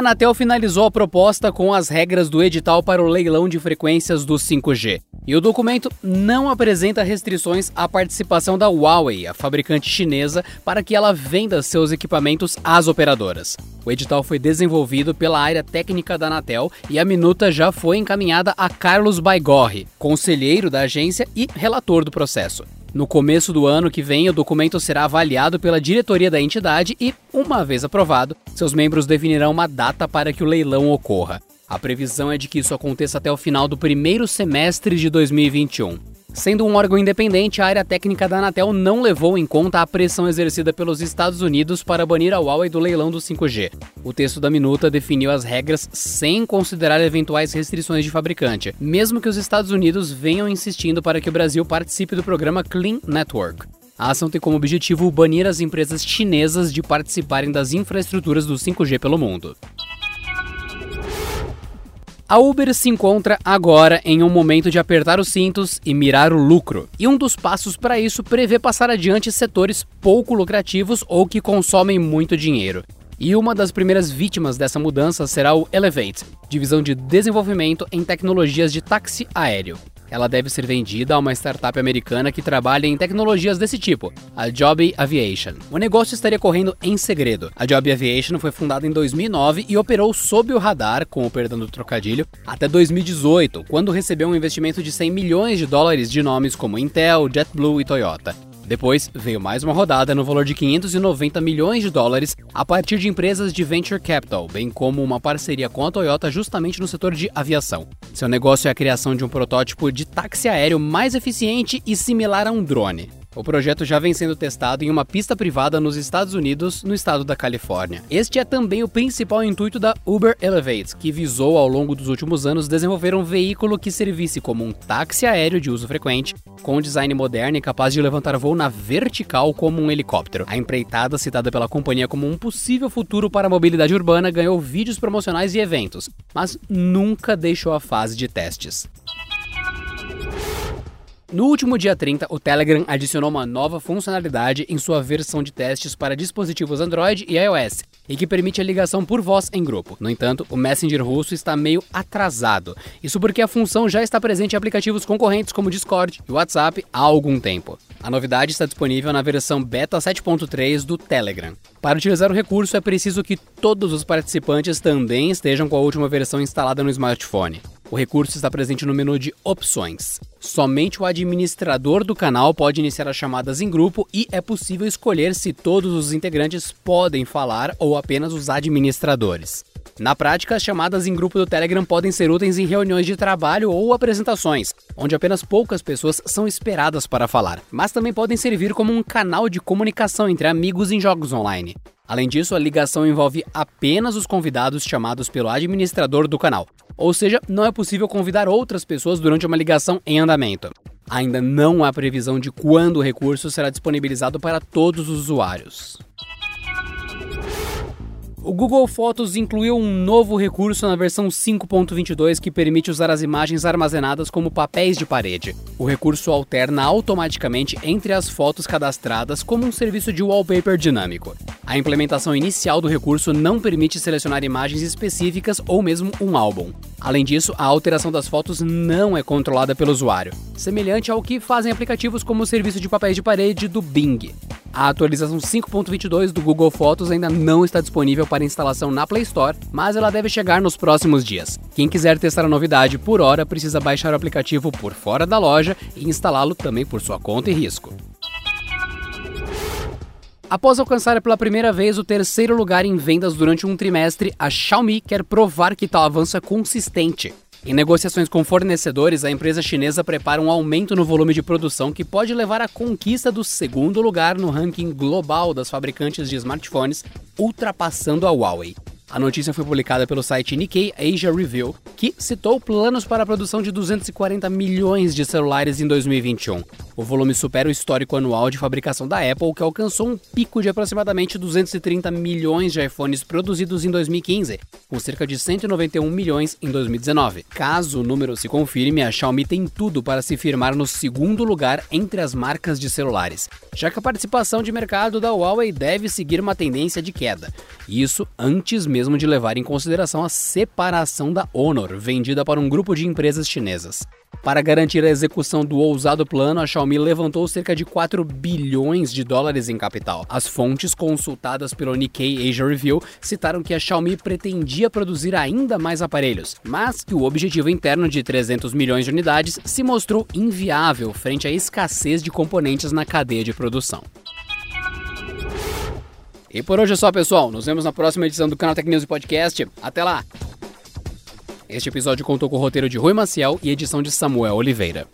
Anatel finalizou a proposta com as regras do edital para o leilão de frequências do 5G. E o documento não apresenta restrições à participação da Huawei, a fabricante chinesa, para que ela venda seus equipamentos às operadoras. O edital foi desenvolvido pela área técnica da Anatel e a minuta já foi encaminhada a Carlos Baigorre, conselheiro da agência e relator do processo. No começo do ano que vem, o documento será avaliado pela diretoria da entidade e, uma vez aprovado, seus membros definirão uma data para que o leilão ocorra. A previsão é de que isso aconteça até o final do primeiro semestre de 2021. Sendo um órgão independente, a área técnica da Anatel não levou em conta a pressão exercida pelos Estados Unidos para banir a Huawei do leilão do 5G. O texto da minuta definiu as regras sem considerar eventuais restrições de fabricante, mesmo que os Estados Unidos venham insistindo para que o Brasil participe do programa Clean Network. A ação tem como objetivo banir as empresas chinesas de participarem das infraestruturas do 5G pelo mundo. A Uber se encontra agora em um momento de apertar os cintos e mirar o lucro. E um dos passos para isso prevê passar adiante setores pouco lucrativos ou que consomem muito dinheiro. E uma das primeiras vítimas dessa mudança será o Elevate, divisão de desenvolvimento em tecnologias de táxi aéreo. Ela deve ser vendida a uma startup americana que trabalha em tecnologias desse tipo, a Joby Aviation. O negócio estaria correndo em segredo. A Joby Aviation foi fundada em 2009 e operou sob o radar, com o perdão do trocadilho, até 2018, quando recebeu um investimento de 100 milhões de dólares de nomes como Intel, JetBlue e Toyota. Depois veio mais uma rodada no valor de 590 milhões de dólares a partir de empresas de venture capital, bem como uma parceria com a Toyota justamente no setor de aviação. Seu negócio é a criação de um protótipo de táxi aéreo mais eficiente e similar a um drone. O projeto já vem sendo testado em uma pista privada nos Estados Unidos, no estado da Califórnia. Este é também o principal intuito da Uber Elevate, que visou ao longo dos últimos anos desenvolver um veículo que servisse como um táxi aéreo de uso frequente, com design moderno e capaz de levantar voo na vertical como um helicóptero. A empreitada, citada pela companhia como um possível futuro para a mobilidade urbana, ganhou vídeos promocionais e eventos, mas nunca deixou a fase de testes. No último dia 30, o Telegram adicionou uma nova funcionalidade em sua versão de testes para dispositivos Android e iOS, e que permite a ligação por voz em grupo. No entanto, o Messenger russo está meio atrasado. Isso porque a função já está presente em aplicativos concorrentes como Discord e WhatsApp há algum tempo. A novidade está disponível na versão beta 7.3 do Telegram. Para utilizar o recurso, é preciso que todos os participantes também estejam com a última versão instalada no smartphone. O recurso está presente no menu de Opções. Somente o administrador do canal pode iniciar as chamadas em grupo e é possível escolher se todos os integrantes podem falar ou apenas os administradores. Na prática, as chamadas em grupo do Telegram podem ser úteis em reuniões de trabalho ou apresentações, onde apenas poucas pessoas são esperadas para falar, mas também podem servir como um canal de comunicação entre amigos em jogos online. Além disso, a ligação envolve apenas os convidados chamados pelo administrador do canal, ou seja, não é possível convidar outras pessoas durante uma ligação em andamento. Ainda não há previsão de quando o recurso será disponibilizado para todos os usuários. O Google Fotos incluiu um novo recurso na versão 5.22 que permite usar as imagens armazenadas como papéis de parede. O recurso alterna automaticamente entre as fotos cadastradas como um serviço de wallpaper dinâmico. A implementação inicial do recurso não permite selecionar imagens específicas ou mesmo um álbum. Além disso, a alteração das fotos não é controlada pelo usuário, semelhante ao que fazem aplicativos como o serviço de papéis de parede do Bing. A atualização 5.22 do Google Fotos ainda não está disponível para instalação na Play Store, mas ela deve chegar nos próximos dias. Quem quiser testar a novidade por hora precisa baixar o aplicativo por fora da loja e instalá-lo também por sua conta e risco. Após alcançar pela primeira vez o terceiro lugar em vendas durante um trimestre, a Xiaomi quer provar que tal avanço é consistente. Em negociações com fornecedores, a empresa chinesa prepara um aumento no volume de produção que pode levar à conquista do segundo lugar no ranking global das fabricantes de smartphones, ultrapassando a Huawei. A notícia foi publicada pelo site Nikkei Asia Review, que citou planos para a produção de 240 milhões de celulares em 2021. O volume supera o histórico anual de fabricação da Apple, que alcançou um pico de aproximadamente 230 milhões de iPhones produzidos em 2015, com cerca de 191 milhões em 2019. Caso o número se confirme, a Xiaomi tem tudo para se firmar no segundo lugar entre as marcas de celulares, já que a participação de mercado da Huawei deve seguir uma tendência de queda. Isso antes mesmo de levar em consideração a separação da Honor, vendida para um grupo de empresas chinesas. Para garantir a execução do ousado plano, a Xiaomi levantou cerca de 4 bilhões de dólares em capital. As fontes consultadas pelo Nikkei Asia Review citaram que a Xiaomi pretendia produzir ainda mais aparelhos, mas que o objetivo interno de 300 milhões de unidades se mostrou inviável frente à escassez de componentes na cadeia de produção. E por hoje é só, pessoal. Nos vemos na próxima edição do canal Tech News Podcast. Até lá! Este episódio contou com o roteiro de Rui Maciel e edição de Samuel Oliveira.